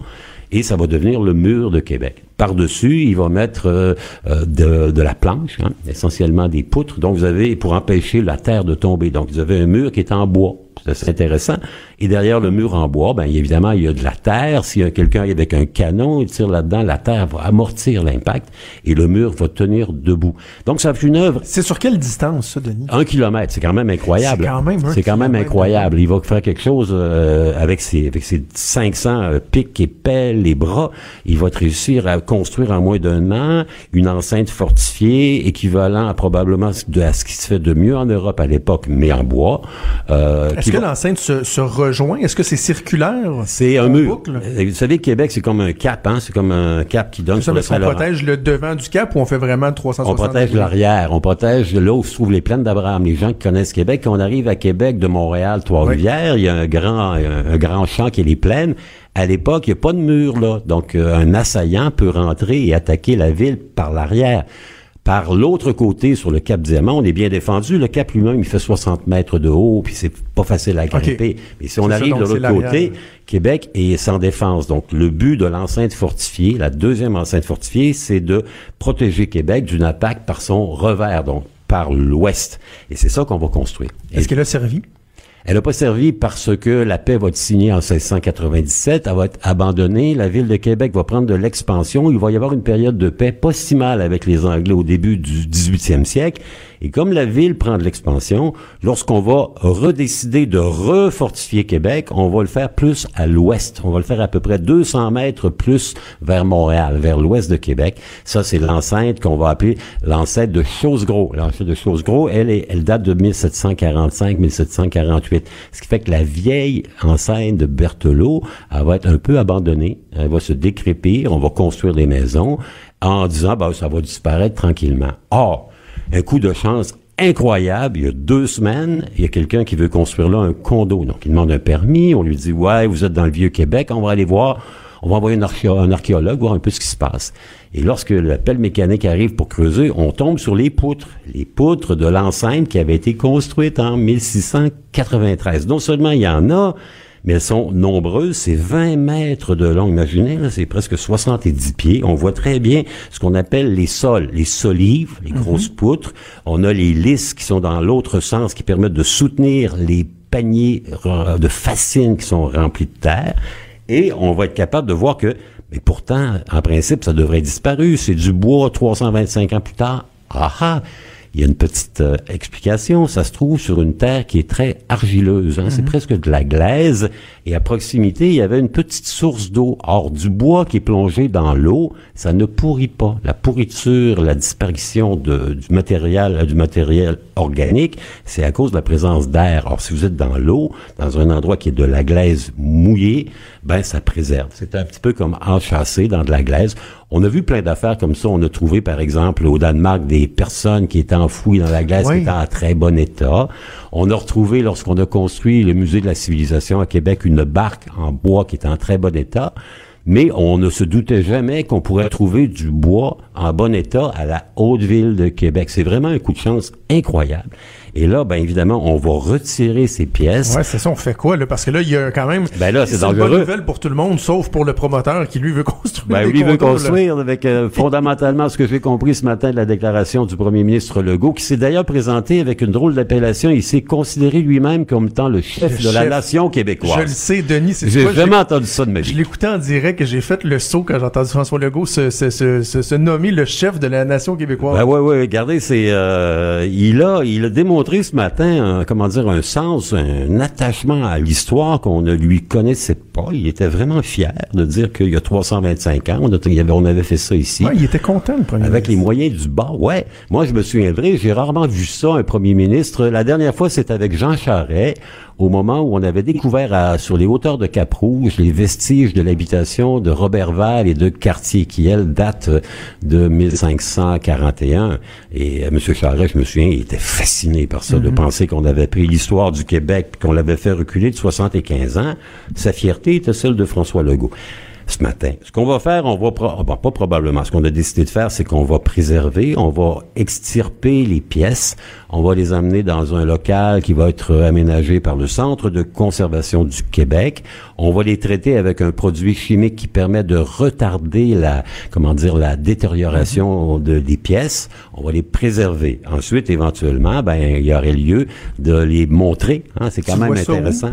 Et ça va devenir le mur de Québec. Par-dessus, il va mettre euh, euh, de, de la planche, hein, essentiellement des poutres. Donc, vous avez, pour empêcher la terre de tomber, donc vous avez un mur qui est en bois. C'est intéressant. Et derrière le mur en bois, ben évidemment, il y a de la terre. S'il y a quelqu'un avec un canon, il tire là-dedans, la terre va amortir l'impact et le mur va tenir debout. Donc, ça fait une œuvre C'est sur quelle distance, ça, Denis? un kilomètre, c'est quand même incroyable. C'est quand même un C'est quand même kilomètre. incroyable. Il va faire quelque chose euh, avec ses avec ses 500 euh, pics et pelles, les bras. Il va réussir à construire en moins d'un an une enceinte fortifiée équivalent à probablement de, à ce qui se fait de mieux en Europe à l'époque, mais en bois. Euh, Est-ce que va- l'enceinte se, se rejoint? Est-ce que c'est circulaire? c'est un mur. boucle? Euh, Vous savez, Québec, c'est comme un cap, hein? C'est comme un cap qui donne Ça, sur le est-ce qu'on Saint-Laurent. protège le devant du cap ou on fait vraiment le On 360 protège l'arrière, on protège là où se trouvent les plaines d'Abraham. Les gens qui connaissent Québec, quand on arrive à Québec de Montréal, Trois-Rivières, il y a un grand, un, un grand champ qui est les plaines. À l'époque, il n'y a pas de mur là, donc euh, un assaillant peut rentrer et attaquer la ville par l'arrière. Par l'autre côté, sur le Cap Diamant, on est bien défendu. Le Cap lui-même, il fait 60 mètres de haut, puis c'est pas facile à grimper. Mais si on ça, arrive de l'autre côté. Québec est sans défense. Donc, le but de l'enceinte fortifiée, la deuxième enceinte fortifiée, c'est de protéger Québec d'une attaque par son revers, donc par l'ouest. Et c'est ça qu'on va construire. Est-ce qu'elle a servi? Elle n'a pas servi parce que la paix va être signée en 1697, elle va être abandonnée, la ville de Québec va prendre de l'expansion, il va y avoir une période de paix pas si mal avec les Anglais au début du 18e siècle, et comme la ville prend de l'expansion, lorsqu'on va redécider de refortifier Québec, on va le faire plus à l'ouest, on va le faire à peu près 200 mètres plus vers Montréal, vers l'ouest de Québec. Ça, c'est l'enceinte qu'on va appeler l'enceinte de Chosegros. L'enceinte de Chosegros, elle, est, elle date de 1745-1748. Ce qui fait que la vieille enceinte de Berthelot, elle va être un peu abandonnée. Elle va se décrépir. On va construire des maisons en disant, bah, ça va disparaître tranquillement. Or, un coup de chance incroyable. Il y a deux semaines, il y a quelqu'un qui veut construire là un condo. Donc, il demande un permis. On lui dit, ouais, vous êtes dans le vieux Québec. On va aller voir. On va envoyer un, archéo- un archéologue voir un peu ce qui se passe. Et lorsque la pelle mécanique arrive pour creuser, on tombe sur les poutres. Les poutres de l'enceinte qui avait été construite en 1693. Non seulement il y en a, mais elles sont nombreuses. C'est 20 mètres de long. Imaginez, là, c'est presque 70 pieds. On voit très bien ce qu'on appelle les sols, les solives, les grosses poutres. On a les lisses qui sont dans l'autre sens, qui permettent de soutenir les paniers de fascines qui sont remplis de terre. Et on va être capable de voir que, mais pourtant, en principe, ça devrait être disparu. C'est du bois 325 ans plus tard. Ah ah! Il y a une petite euh, explication. Ça se trouve sur une terre qui est très argileuse. hein. C'est presque de la glaise. Et à proximité, il y avait une petite source d'eau. Or, du bois qui est plongé dans l'eau, ça ne pourrit pas. La pourriture, la disparition de, du matériel, euh, du matériel organique, c'est à cause de la présence d'air. Or, si vous êtes dans l'eau, dans un endroit qui est de la glaise mouillée, ben ça préserve. C'est un petit peu comme enchâssé dans de la glaise. On a vu plein d'affaires comme ça. On a trouvé, par exemple, au Danemark, des personnes qui étaient enfouies dans la glace, Oui. qui étaient en très bon état. On a retrouvé, lorsqu'on a construit le musée de la civilisation à Québec, une barque en bois qui était en très bon état. Mais on ne se doutait jamais qu'on pourrait trouver du bois en bon état à la haute ville de Québec. C'est vraiment un coup de chance incroyable. Et là, ben évidemment, on va retirer ces pièces. Ouais, c'est ça, on fait quoi, là? Parce que là, il y a quand même. Ben là, c'est une bonne dangereux. nouvelle pour tout le monde, sauf pour le promoteur qui, lui, veut construire. Ben, des lui veut là. construire avec euh, fondamentalement ce que j'ai compris ce matin de la déclaration du premier ministre Legault, qui s'est d'ailleurs présenté avec une drôle d'appellation. Il s'est considéré lui-même comme étant le chef Le de la nation Je le québécoise. sais, Denis, c'est J'ai jamais entendu ça de ma Je vie. l'écoutais en direct et j'ai fait le saut quand j'ai entendu François Legault se, se, se, se, se nommer le chef de la nation québécoise. Ben ouais, ouais, regardez, c'est euh, il a il a démontré ce matin, un, comment dire, un sens, un attachement à l'histoire qu'on ne lui connaissait pas. Il était vraiment fier de dire qu'il y a 325 ans, on, avait- on avait fait ça ici. Ouais, il était content, le premier Avec les moyens du bas, ouais. Moi, je me souviendrai, j'ai rarement vu ça, un premier ministre. La dernière fois, c'est avec Jean Charest, au moment où on avait découvert à- sur les hauteurs de Cap-Rouge les vestiges de l'habitation de Robertval et de Cartier, qui, elle, date euh, de 1541. Et euh, M. Charest, je me souviens, il était fasciné par ça, de penser qu'on avait pris l'histoire du Québec, qu'on l'avait fait reculer de 75 ans. Sa fierté était celle de François Legault ce matin. Ce qu'on va faire, on va pro- bon, pas probablement. Ce qu'on a décidé de faire, c'est qu'on va préserver, on va extirper les pièces, on va les amener dans un local qui va être aménagé par le Centre de conservation du Québec. On va les traiter avec un produit chimique qui permet de retarder la, comment dire, la détérioration de, des pièces. On va les préserver. Ensuite, éventuellement, ben, il y aurait lieu de les montrer. Hein, c'est quand Tu même où? intéressant.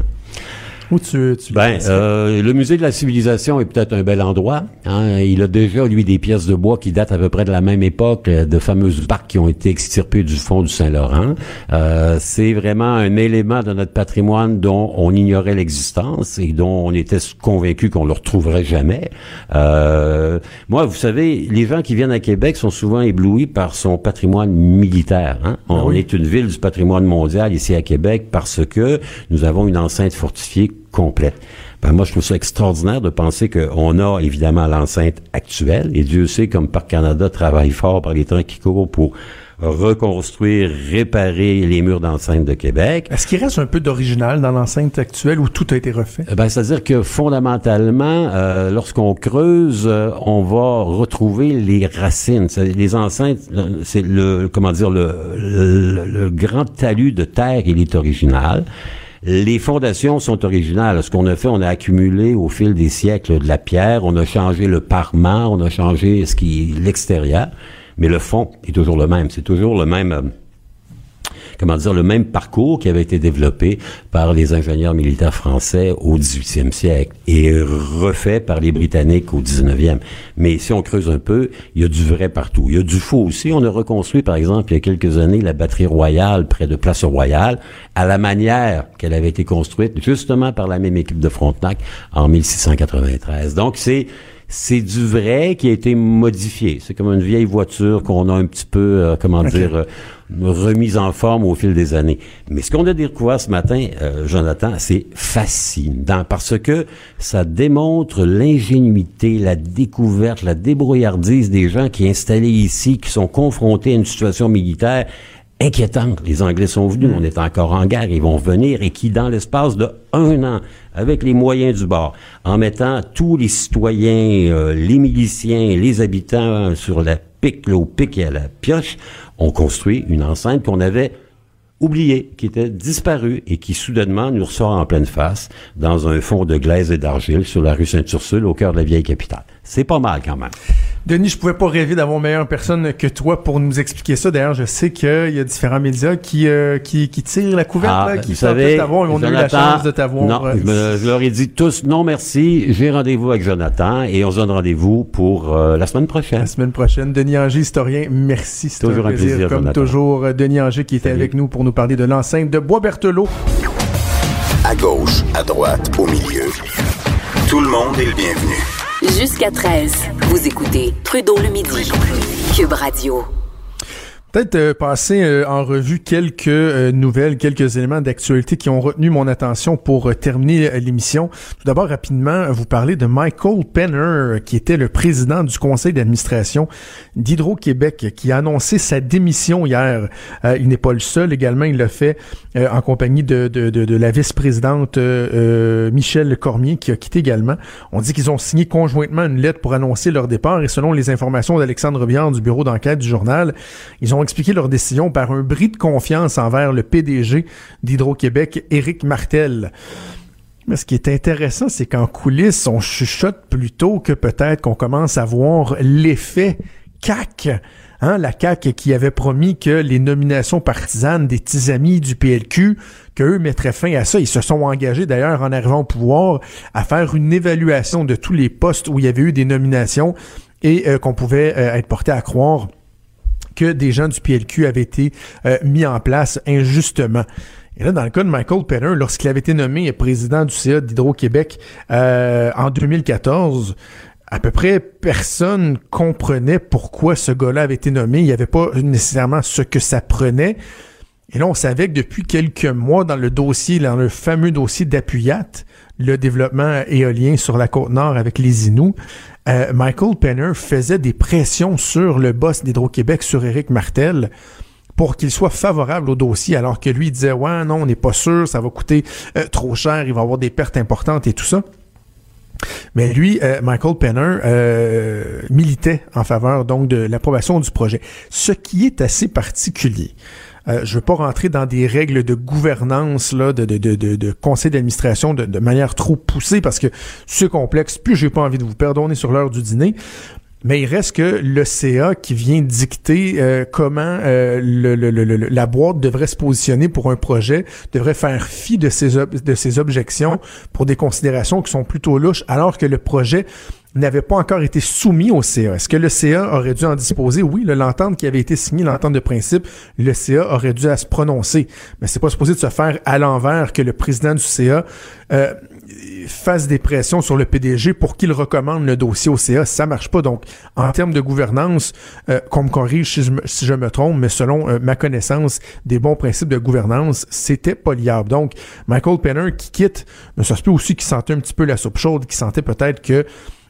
Où tu, tu Ben, euh, le musée de la civilisation est peut-être un bel endroit. hein. Il a déjà, lui, des pièces de bois qui datent à peu près de la même époque, euh, de fameuses barques qui ont été extirpées du fond du Saint-Laurent. Euh, c'est vraiment un élément de notre patrimoine dont on ignorait l'existence et dont on était convaincu qu'on le retrouverait jamais. Euh, moi, vous savez, les gens qui viennent à Québec sont souvent éblouis par son patrimoine militaire. hein. On, Ah oui. est une ville du patrimoine mondial ici à Québec parce que nous avons une enceinte fortifiée complète. Ben, moi, je trouve ça extraordinaire de penser qu'on a évidemment l'enceinte actuelle, et Dieu sait comme Parc Canada travaille fort par les temps qui courent pour reconstruire, réparer les murs d'enceinte de Québec. Est-ce qu'il reste un peu d'original dans l'enceinte actuelle où tout a été refait? Euh, ben, c'est-à-dire que fondamentalement, euh, lorsqu'on creuse, euh, on va retrouver les racines. Les enceintes, c'est le, comment dire, le, le, le, grand talus de terre, il est original. Les fondations sont originales. Ce qu'on a fait, on a accumulé au fil des siècles de la pierre, on a changé le parement, on a changé ce qui l'extérieur mais le fond est toujours le même. C'est toujours le même, euh, comment dire, le même parcours qui avait été développé par les ingénieurs militaires français au 18e siècle et refait par les Britanniques au 19e. Mais si on creuse un peu, il y a du vrai partout. Il y a du faux aussi. On a reconstruit, par exemple, il y a quelques années, la batterie royale près de Place Royale à la manière qu'elle avait été construite justement par la même équipe de Frontenac en 1693. Donc, c'est c'est du vrai qui a été modifié. C'est comme une vieille voiture qu'on a un petit peu, euh, comment dire, euh, remise en forme au fil des années. Mais ce qu'on a découvert ce matin, euh, Jonathan, c'est fascinant parce que ça démontre l'ingénuité, la découverte, la débrouillardise des gens qui installés ici, qui sont confrontés à une situation militaire inquiétante. Les Anglais sont venus, on est encore en guerre, ils vont venir et qui, dans l'espace de un an, avec les moyens du bord, en mettant tous les citoyens, euh, les miliciens, les habitants sur la pique, au pic et à la pioche, ont construit une enceinte qu'on avait oubliée, qui était disparue et qui soudainement nous ressort en pleine face dans un fond de glaise et d'argile sur la rue Sainte-Ursule au cœur de la vieille capitale. C'est pas mal quand même. Denis, je pouvais pas rêver d'avoir meilleure personne que toi pour nous expliquer ça. D'ailleurs, je sais qu'il y a différents médias qui, euh, qui, qui tirent la couverte, ah, là, qui savent t'avoir. On a eu la chance de t'avoir. Non, euh, je, leur ai dit tous non merci. J'ai rendez-vous avec Jonathan et on se donne rendez-vous pour euh, la semaine prochaine. La semaine prochaine. Denis Anger, historien, merci. C'est toujours un plaisir. comme toujours, Denis Anger qui était avec nous pour nous parler de l'enceinte de Bois-Berthelot. À gauche, à droite, au milieu. Tout le monde est le bienvenu. Jusqu'à 13, vous écoutez Trudeau le midi. Cube Radio peut-être euh, passer euh, en revue quelques euh, nouvelles, quelques éléments d'actualité qui ont retenu mon attention pour terminer l'émission. Tout d'abord, rapidement, vous parler de Michael Penner, qui était le président du conseil d'administration d'Hydro-Québec, qui a annoncé sa démission hier. il n'est pas le seul, également, il l'a fait en compagnie de, de, de, de la vice-présidente Michelle Cormier, qui a quitté également. On dit qu'ils ont signé conjointement une lettre pour annoncer leur départ, et selon les informations d'Alexandre Biard du bureau d'enquête du journal, ils ont expliqué leur décision par un bris de confiance envers le PDG d'Hydro-Québec, Éric Martel. Mais ce qui est intéressant, c'est qu'en coulisses, on chuchote plutôt que peut-être qu'on commence à voir l'effet CAC. Hein, la CAC qui avait promis que les nominations partisanes des petits amis du PLQ, qu'eux mettraient fin à ça. Ils se sont engagés d'ailleurs en arrivant au pouvoir à faire une évaluation de tous les postes où il y avait eu des nominations et euh, qu'on pouvait euh, être porté à croire que des gens du PLQ avaient été euh, mis en place injustement. Et là, dans le cas de Michael Penner, lorsqu'il avait été nommé président du CA d'Hydro-Québec euh, en 2014, à peu près personne comprenait pourquoi ce gars-là avait été nommé. Il n'y avait pas nécessairement ce que ça prenait. Et là, on savait que depuis quelques mois, dans le dossier, dans le fameux dossier d'Appuyat, le développement éolien sur la côte nord avec les Inuits, euh, Michael Penner faisait des pressions sur le boss d'Hydro-Québec, sur Éric Martel, pour qu'il soit favorable au dossier, alors que lui disait ouais non, on n'est pas sûr, ça va coûter euh, trop cher, il va avoir des pertes importantes et tout ça. Mais lui, euh, Michael Penner, militait en faveur donc de l'approbation du projet, ce qui est assez particulier. Euh, je veux pas rentrer dans des règles de gouvernance là, de, de, de, de conseil d'administration de, manière trop poussée parce que c'est complexe. Puis j'ai pas envie de vous perdonner sur l'heure du dîner. Mais il reste que le CA qui vient dicter euh, comment euh, la boîte devrait se positionner pour un projet, devrait faire fi de ses, de ses objections pour des considérations qui sont plutôt louches, alors que le projet n'avait pas encore été soumis au CA. Est-ce que le CA aurait dû en disposer? Oui, l'entente qui avait été signée, l'entente de principe, le CA aurait dû à se prononcer. Mais c'est pas supposé de se faire à l'envers que le président du CA euh, fasse des pressions sur le PDG pour qu'il recommande le dossier au CA. Ça marche pas. Donc, en termes de gouvernance, euh, qu'on me corrige si je me, trompe, mais selon euh, ma connaissance des bons principes de gouvernance, c'était pas liable. Donc, Michael Penner qui quitte, mais ça se peut aussi qu'il sentait un petit peu la soupe chaude, qu'il sentait peut-être que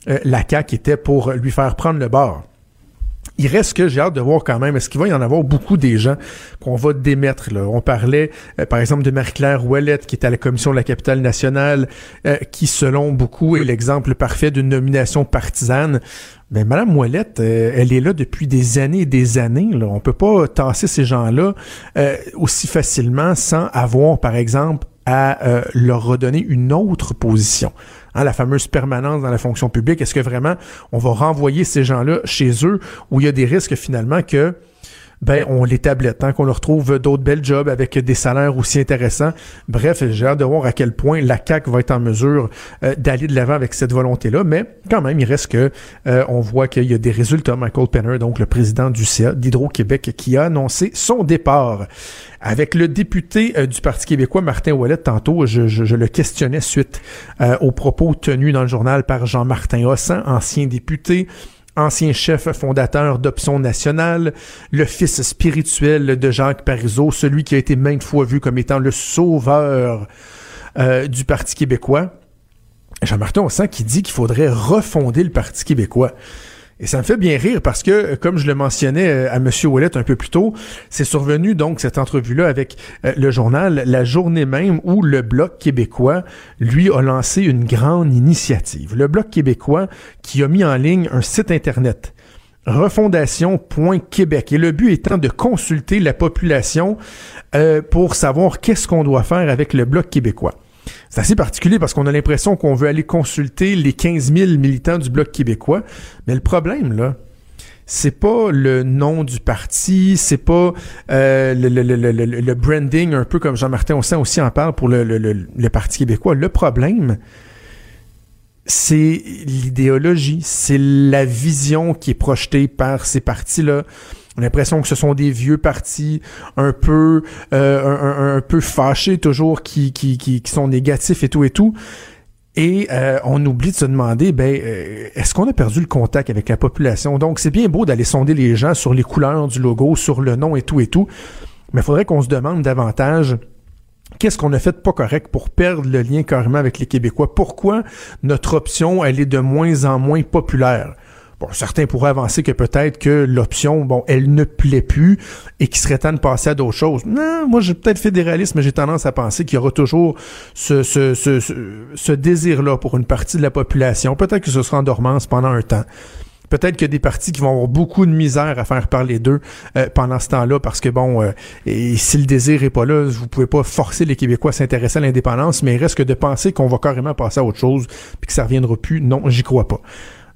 euh, la CAQ était pour lui faire prendre le bord. Il reste que j'ai hâte de voir quand même, est-ce qu'il va y en avoir beaucoup des gens qu'on va démettre? Là? On parlait, euh, par exemple, de Marie-Claire Ouellette, qui est à la commission de la capitale nationale, euh, qui, selon beaucoup, est l'exemple parfait d'une nomination partisane. Mais Madame Ouellette, euh, elle est là depuis des années et des années. Là. On peut pas tasser ces gens-là aussi facilement sans avoir, par exemple, à leur redonner une autre position. Hein, la fameuse permanence dans la fonction publique? Est-ce que vraiment on va renvoyer ces gens-là chez eux où il y a des risques finalement que ben on les tablette, tant qu'on leur trouve d'autres belles jobs avec des salaires aussi intéressants. Bref, j'ai hâte de voir à quel point la CAC va être en mesure euh, d'aller de l'avant avec cette volonté-là, mais quand même, il reste que euh, on voit qu'il y a des résultats. Michael Penner, donc le président du CA d'Hydro-Québec, qui a annoncé son départ. Avec le député euh, du Parti québécois, Martin Ouellet, tantôt, je, je, le questionnais suite aux propos tenus dans le journal par Jean-Martin Hossan, ancien député, ancien chef fondateur d'Option nationale, le fils spirituel de Jacques Parizeau, celui qui a été maintes fois vu comme étant le sauveur euh, du Parti québécois. Jean-Martin, on sent qu'il dit qu'il faudrait refonder le Parti québécois. Et ça me fait bien rire parce que, comme je le mentionnais euh, à M. Ouellet un peu plus tôt, c'est survenu donc cette entrevue-là avec euh, le journal la journée même où le Bloc québécois, lui, a lancé une grande initiative. Le Bloc québécois qui a mis en ligne un site Internet refondation.québec. Et le but étant de consulter la population euh, pour savoir qu'est-ce qu'on doit faire avec le Bloc québécois. C'est assez particulier parce qu'on a l'impression qu'on veut aller consulter les 15 000 militants du Bloc québécois. Mais le problème, là, c'est pas le nom du parti, c'est pas euh, le, le, le, le, branding, un peu comme Jean-Martin Ossin aussi en parle pour le, Parti québécois. Le problème, c'est l'idéologie, c'est la vision qui est projetée par ces partis-là. On a l'impression que ce sont des vieux partis un peu euh, un, peu fâchés toujours qui, qui, qui, sont négatifs et tout et tout. Et euh, on oublie de se demander, ben, euh, est-ce qu'on a perdu le contact avec la population? Donc, c'est bien beau d'aller sonder les gens sur les couleurs du logo, sur le nom et tout et tout, mais il faudrait qu'on se demande davantage qu'est-ce qu'on a fait de pas correct pour perdre le lien carrément avec les Québécois? Pourquoi notre option, elle est de moins en moins populaire? Bon, certains pourraient avancer que peut-être que l'option, bon, elle ne plaît plus et qu'il serait temps de passer à d'autres choses. Non, moi, j'ai peut-être fédéraliste, mais j'ai tendance à penser qu'il y aura toujours ce, désir-là pour une partie de la population. Peut-être que ce sera en dormance pendant un temps. Peut-être qu'il y a des partis qui vont avoir beaucoup de misère à faire parler d'eux euh, pendant ce temps-là parce que bon, euh, et si le désir est pas là, vous pouvez pas forcer les Québécois à s'intéresser à l'indépendance, mais il reste que de penser qu'on va carrément passer à autre chose puis que ça reviendra plus. Non, j'y crois pas.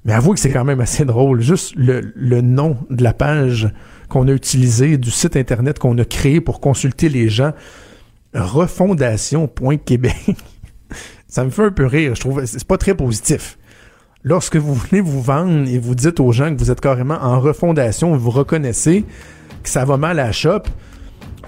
Mais avouez que c'est quand même assez drôle. Juste le, le nom de la page qu'on a utilisé, du site Internet qu'on a créé pour consulter les gens, refondation.québec. Ça me fait un peu rire. Je trouve c'est pas très positif. Lorsque vous voulez vous vendre et vous dites aux gens que vous êtes carrément en refondation, vous reconnaissez que ça va mal à la shop,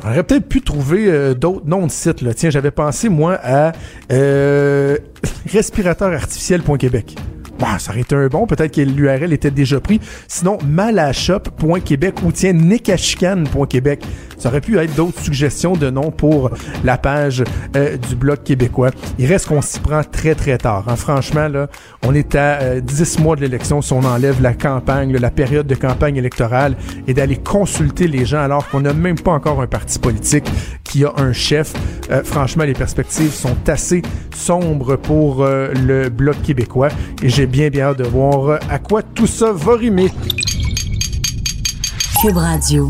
on aurait peut-être pu trouver euh, d'autres noms de sites. Tiens, j'avais pensé, moi, à euh, respirateurartificiel.québec. Bah, ça aurait été un bon. Peut-être que l'URL était déjà pris. Sinon, malachop.québec ou tiens, nekashkan.québec. Ça aurait pu être d'autres suggestions de noms pour la page euh, du Bloc québécois. Il reste qu'on s'y prend très, très tard. Hein. Franchement, là, on est à 10 euh, mois de l'élection si on enlève la campagne, la période de campagne électorale et d'aller consulter les gens alors qu'on n'a même pas encore un parti politique qui a un chef. Euh, franchement, les perspectives sont assez sombres pour le Bloc québécois et j'ai bien bien de voir à quoi tout ça va rimer. Cube Radio.